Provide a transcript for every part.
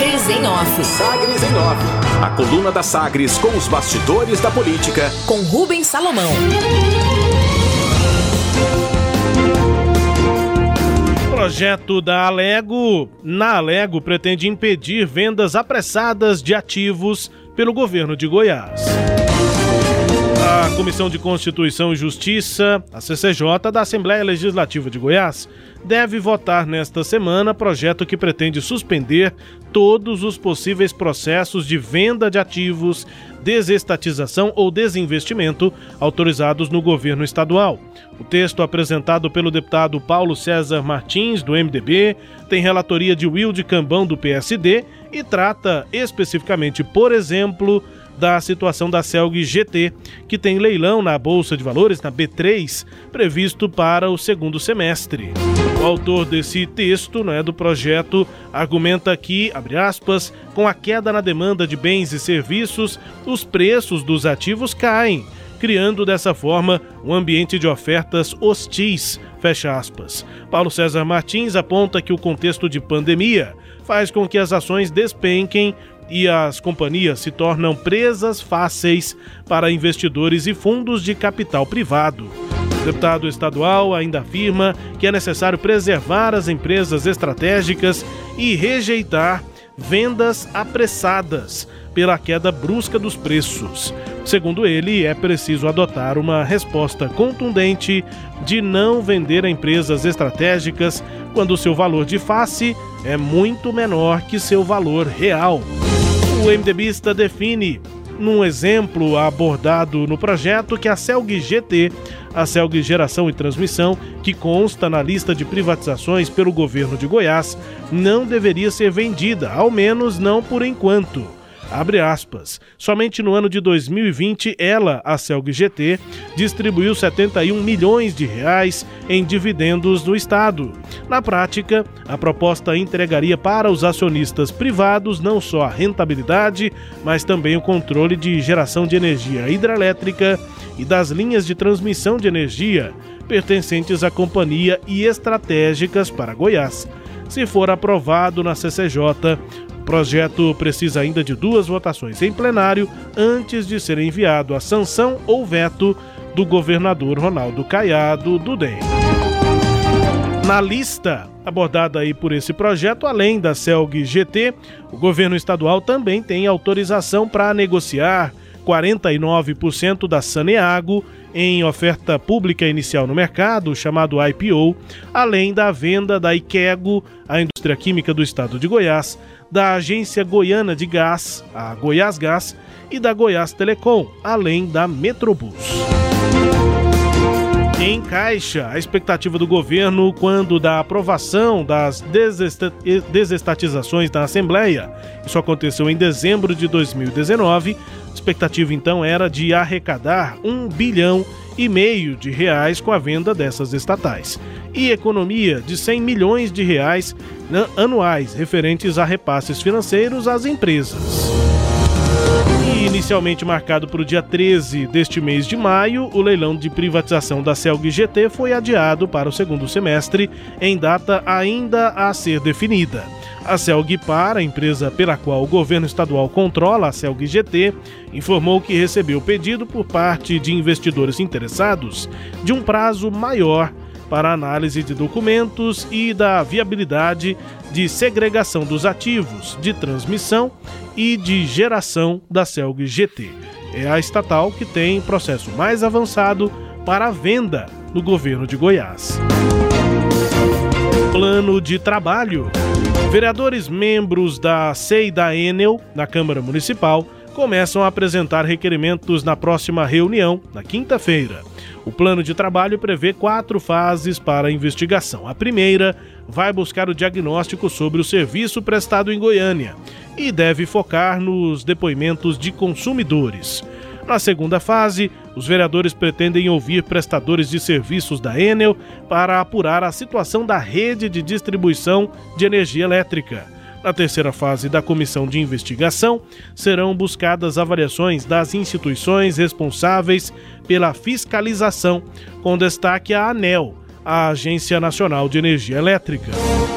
Sagres em Off. Sagres em Off. A coluna da Sagres com os bastidores da política. Com Rubens Salomão. projeto da Alego, na Alego, pretende impedir vendas apressadas de ativos pelo governo de Goiás. A Comissão de Constituição e Justiça, a CCJ, da Assembleia Legislativa de Goiás, deve votar nesta semana projeto que pretende suspender todos os possíveis processos de venda de ativos, desestatização ou desinvestimento autorizados no governo estadual. O texto apresentado pelo deputado Paulo César Martins, do MDB, tem relatoria de Wilde Cambão, do PSD, e trata especificamente, por exemplo, da situação da Celg GT, que tem leilão na Bolsa de Valores, na B3, previsto para o segundo semestre. O autor desse texto, né, do projeto, argumenta que, abre aspas, com a queda na demanda de bens e serviços, os preços dos ativos caem, criando dessa forma um ambiente de ofertas hostis, fecha aspas. Paulo César Martins aponta que o contexto de pandemia faz com que as ações despenquem e as companhias se tornam presas fáceis para investidores e fundos de capital privado. O deputado estadual ainda afirma que é necessário preservar as empresas estratégicas e rejeitar vendas apressadas pela queda brusca dos preços. Segundo ele, é preciso adotar uma resposta contundente de não vender a empresas estratégicas quando seu valor de face é muito menor que seu valor real. O MDBista define, num exemplo abordado no projeto, que a CELG GT, a CELG Geração e Transmissão, que consta na lista de privatizações pelo governo de Goiás, não deveria ser vendida, ao menos não por enquanto. Abre aspas. Somente no ano de 2020, ela, a Celg GT, distribuiu 71 milhões de reais em dividendos no estado. Na prática, a proposta entregaria para os acionistas privados não só a rentabilidade, mas também o controle de geração de energia hidrelétrica e das linhas de transmissão de energia pertencentes à companhia e estratégicas para Goiás. Se for aprovado na CCJ, projeto precisa ainda de duas votações em plenário antes de ser enviado à sanção ou veto do governador Ronaldo Caiado do DEM. Na lista abordada aí por esse projeto, além da CELG GT, o governo estadual também tem autorização para negociar 49% da Saneago em oferta pública inicial no mercado, chamado IPO, além da venda da Ikego, a indústria química do estado de Goiás, da Agência Goiana de Gás, a Goiás Gás, e da Goiás Telecom, além da Metrobus. Em caixa, a expectativa do governo quando da aprovação das desestatizações da Assembleia, isso aconteceu em dezembro de 2019, a expectativa então era de arrecadar um bilhão e meio de reais com a venda dessas estatais. E economia de 100 milhões de reais anuais referentes a repasses financeiros às empresas. Inicialmente marcado para o dia 13 deste mês de maio, o leilão de privatização da Celg GT foi adiado para o segundo semestre, em data ainda a ser definida. A Celgpar, a empresa pela qual o governo estadual controla a Celg GT, informou que recebeu pedido por parte de investidores interessados de um prazo maior para análise de documentos e da viabilidade de segregação dos ativos de transmissão e de geração da Celg GT. É a estatal que tem processo mais avançado para venda no governo de Goiás. Plano de trabalho. Vereadores membros da CEI da Enel, na Câmara Municipal, começam a apresentar requerimentos na próxima reunião, na quinta-feira. O plano de trabalho prevê quatro fases para a investigação. A primeira vai buscar o diagnóstico sobre o serviço prestado em Goiânia e deve focar nos depoimentos de consumidores. Na segunda fase, os vereadores pretendem ouvir prestadores de serviços da Enel para apurar a situação da rede de distribuição de energia elétrica. Na terceira fase da comissão de investigação, serão buscadas avaliações das instituições responsáveis pela fiscalização, com destaque à ANEL, à Agência Nacional de Energia Elétrica.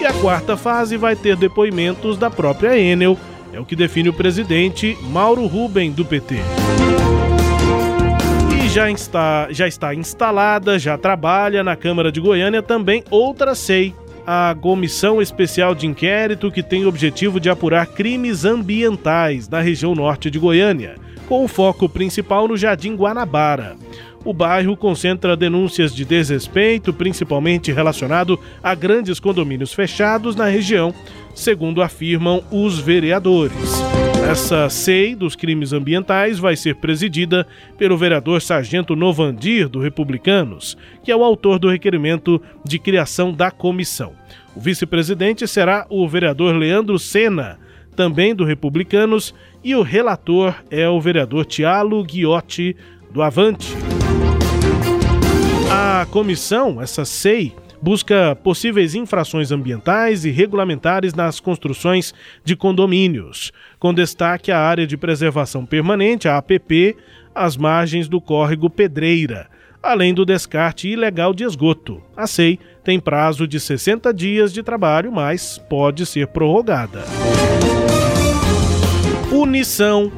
E a quarta fase vai ter depoimentos da própria Enel, é o que define o presidente Mauro Ruben, do PT. E já está, já está instalada, já trabalha na Câmara de Goiânia também outra SEI, a Comissão Especial de Inquérito que tem o objetivo de apurar crimes ambientais na região norte de Goiânia, com o foco principal no Jardim Guanabara o bairro concentra denúncias de desrespeito, principalmente relacionado a grandes condomínios fechados na região, segundo afirmam os vereadores. Essa SEI dos crimes ambientais vai ser presidida pelo vereador Sargento Novandir, do Republicanos, que é o autor do requerimento de criação da comissão. O vice-presidente será o vereador Leandro Sena, também do Republicanos, e o relator é o vereador Tialo Guiotti, do Avante. A comissão, essa SEI, busca possíveis infrações ambientais e regulamentares nas construções de condomínios, com destaque à área de preservação permanente, a APP, às margens do córrego Pedreira, além do descarte ilegal de esgoto. A SEI tem prazo de 60 dias de trabalho, mas pode ser prorrogada. Punição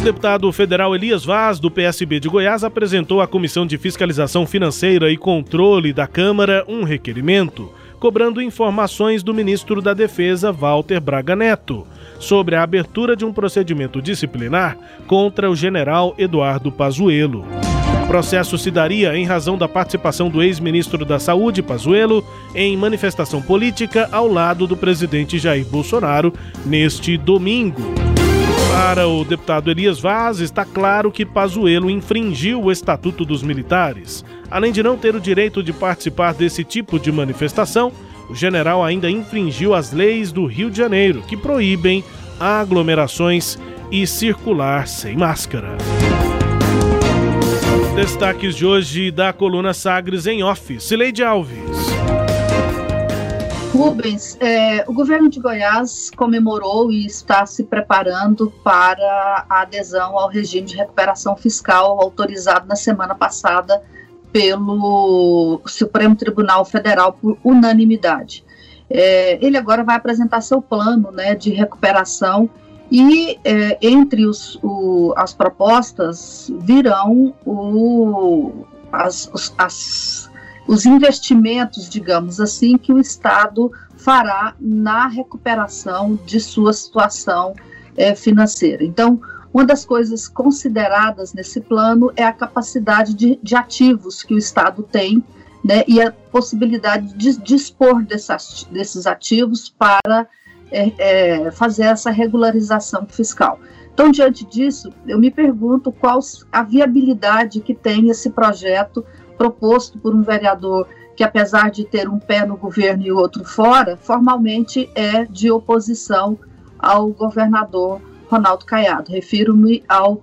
o deputado federal Elias Vaz, do PSB de Goiás, apresentou à Comissão de Fiscalização Financeira e Controle da Câmara um requerimento cobrando informações do ministro da Defesa, Walter Braga Neto, sobre a abertura de um procedimento disciplinar contra o general Eduardo Pazuello. O processo se daria em razão da participação do ex-ministro da Saúde, Pazuello, em manifestação política ao lado do presidente Jair Bolsonaro neste domingo. Para o deputado Elias Vaz, está claro que Pazuello infringiu o Estatuto dos Militares. Além de não ter o direito de participar desse tipo de manifestação, o general ainda infringiu as leis do Rio de Janeiro, que proíbem aglomerações e circular sem máscara. Destaques de hoje da coluna Sagres em Off. Cileide Alves. Rubens, é, o governo de Goiás comemorou e está se preparando para a adesão ao regime de recuperação fiscal autorizado na semana passada pelo Supremo Tribunal Federal por unanimidade. É, ele agora vai apresentar seu plano né, de recuperação e é, entre os, o, as propostas virão o, as, as os investimentos, digamos assim, que o Estado fará na recuperação de sua situação é, financeira. Então, uma das coisas consideradas nesse plano é a capacidade de, de ativos que o Estado tem né, e a possibilidade de dispor dessas, desses ativos para é, é, fazer essa regularização fiscal. Então, diante disso, eu me pergunto qual a viabilidade que tem esse projeto proposto por um vereador que, apesar de ter um pé no governo e outro fora, formalmente é de oposição ao governador Ronaldo Caiado. Refiro-me ao,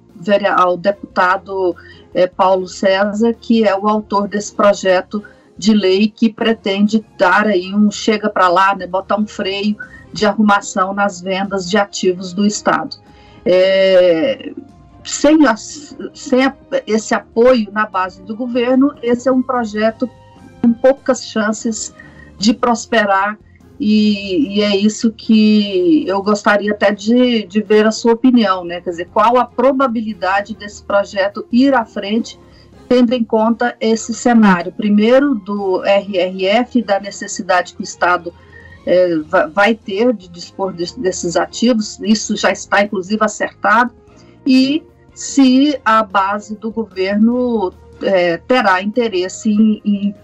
ao, deputado é, Paulo César, que é o autor desse projeto de lei que pretende dar aí um chega para lá, né, botar um freio de arrumação nas vendas de ativos do Estado. É, sem, a, sem a, esse apoio na base do governo, esse é um projeto com poucas chances de prosperar e, e, é isso que eu gostaria até de, de ver a sua opinião, né? Quer dizer, qual a probabilidade desse projeto ir à frente, tendo em conta esse cenário, primeiro do RRF, da necessidade que o Estado é, vai ter de dispor de, desses ativos, isso já está inclusive acertado, e se a base do governo é, terá interesse em, em,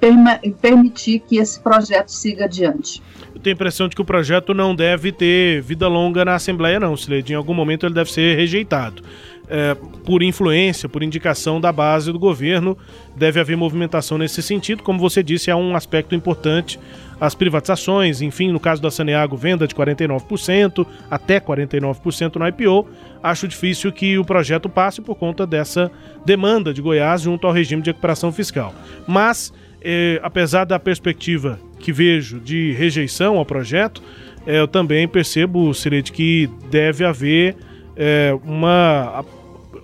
em, permitir que esse projeto siga adiante. Eu tenho a impressão de que o projeto não deve ter vida longa na Assembleia, não, Sileide. Em algum momento ele deve ser rejeitado. É, por influência, por indicação da base do governo, deve haver movimentação nesse sentido. Como você disse, é um aspecto importante as privatizações, enfim, no caso da Saneago, venda de 49%, até 49% no IPO. Acho difícil que o projeto passe por conta dessa demanda de Goiás junto ao regime de recuperação fiscal. Mas, eh, apesar da perspectiva que vejo de rejeição ao projeto, eh, eu também percebo, Sired, que deve haver eh, uma.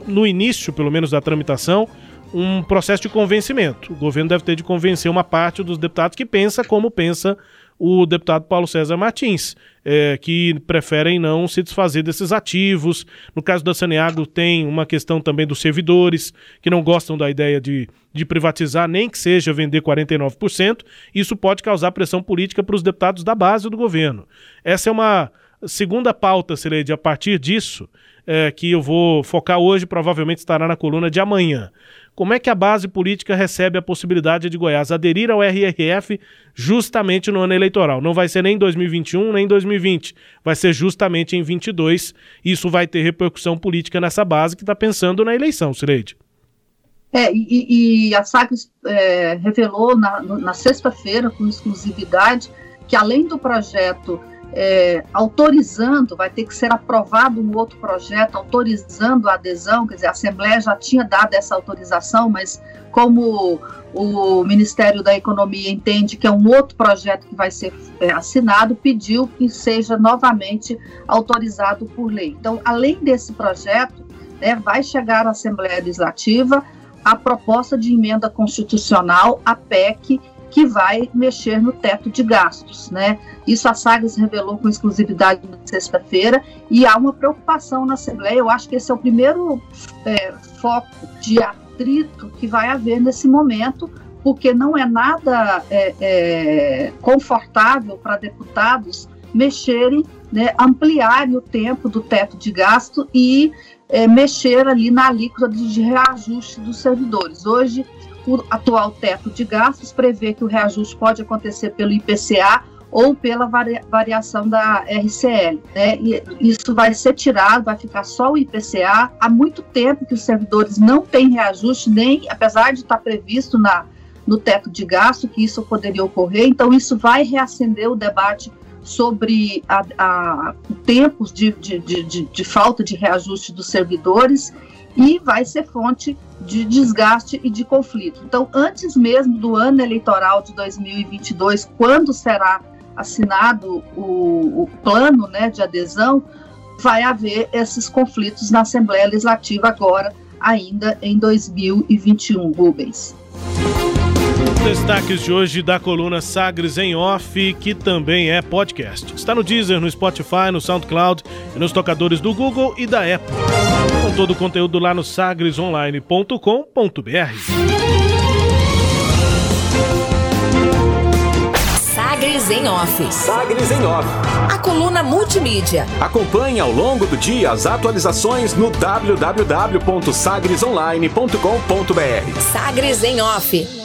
No início, pelo menos, da tramitação, um processo de convencimento. O governo deve ter de convencer uma parte dos deputados que pensa como pensa o deputado Paulo César Martins, é, que preferem não se desfazer desses ativos. No caso da Saneago, tem uma questão também dos servidores, que não gostam da ideia de, de privatizar, nem que seja vender 49%. Isso pode causar pressão política para os deputados da base do governo. Essa é uma segunda pauta, Sileide, a partir disso, é, que eu vou focar hoje, provavelmente estará na coluna de amanhã. Como é que a base política recebe a possibilidade de Goiás aderir ao RRF justamente no ano eleitoral? Não vai ser nem em 2021 nem em 2020, vai ser justamente em 22. Isso vai ter repercussão política nessa base que está pensando na eleição, Sileide. É, e, e a Sagres é, revelou na, na sexta-feira, com exclusividade, que além do projeto é, autorizando, vai ter que ser aprovado um outro projeto autorizando a adesão, quer dizer, a Assembleia já tinha dado essa autorização, mas como o Ministério da Economia entende que é um outro projeto que vai ser é, assinado, pediu que seja novamente autorizado por lei. Então, além desse projeto, né, vai chegar à Assembleia Legislativa a proposta de emenda constitucional, a PEC, que vai mexer no teto de gastos, né? Isso a Sagres revelou com exclusividade na sexta-feira e há uma preocupação na Assembleia. Eu acho que esse é o primeiro é, foco de atrito que vai haver nesse momento, porque não é nada é, é, confortável para deputados mexerem, né, ampliarem o tempo do teto de gasto e é, mexer ali na alíquota de reajuste dos servidores. Hoje o atual teto de gastos prevê que o reajuste pode acontecer pelo IPCA ou pela variação da RCL. Né? E isso vai ser tirado, vai ficar só o IPCA. Há muito tempo que os servidores não têm reajuste, nem apesar de estar previsto na, no teto de gasto que isso poderia ocorrer. Então, isso vai reacender o debate sobre a, a tempos de, de, de, de falta de reajuste dos servidores e vai ser fonte de desgaste e de conflito. Então, antes mesmo do ano eleitoral de 2022, quando será assinado o, o plano né, de adesão, vai haver esses conflitos na Assembleia Legislativa agora, ainda em 2021, Rubens. Destaques de hoje da coluna Sagres em Off, que também é podcast. Está no Deezer, no Spotify, no SoundCloud e nos tocadores do Google e da Apple. Com todo o conteúdo lá no sagresonline.com.br. Sagres em Off. Sagres em Off. A coluna multimídia. Acompanhe ao longo do dia as atualizações no www.sagresonline.com.br. Sagres em Off.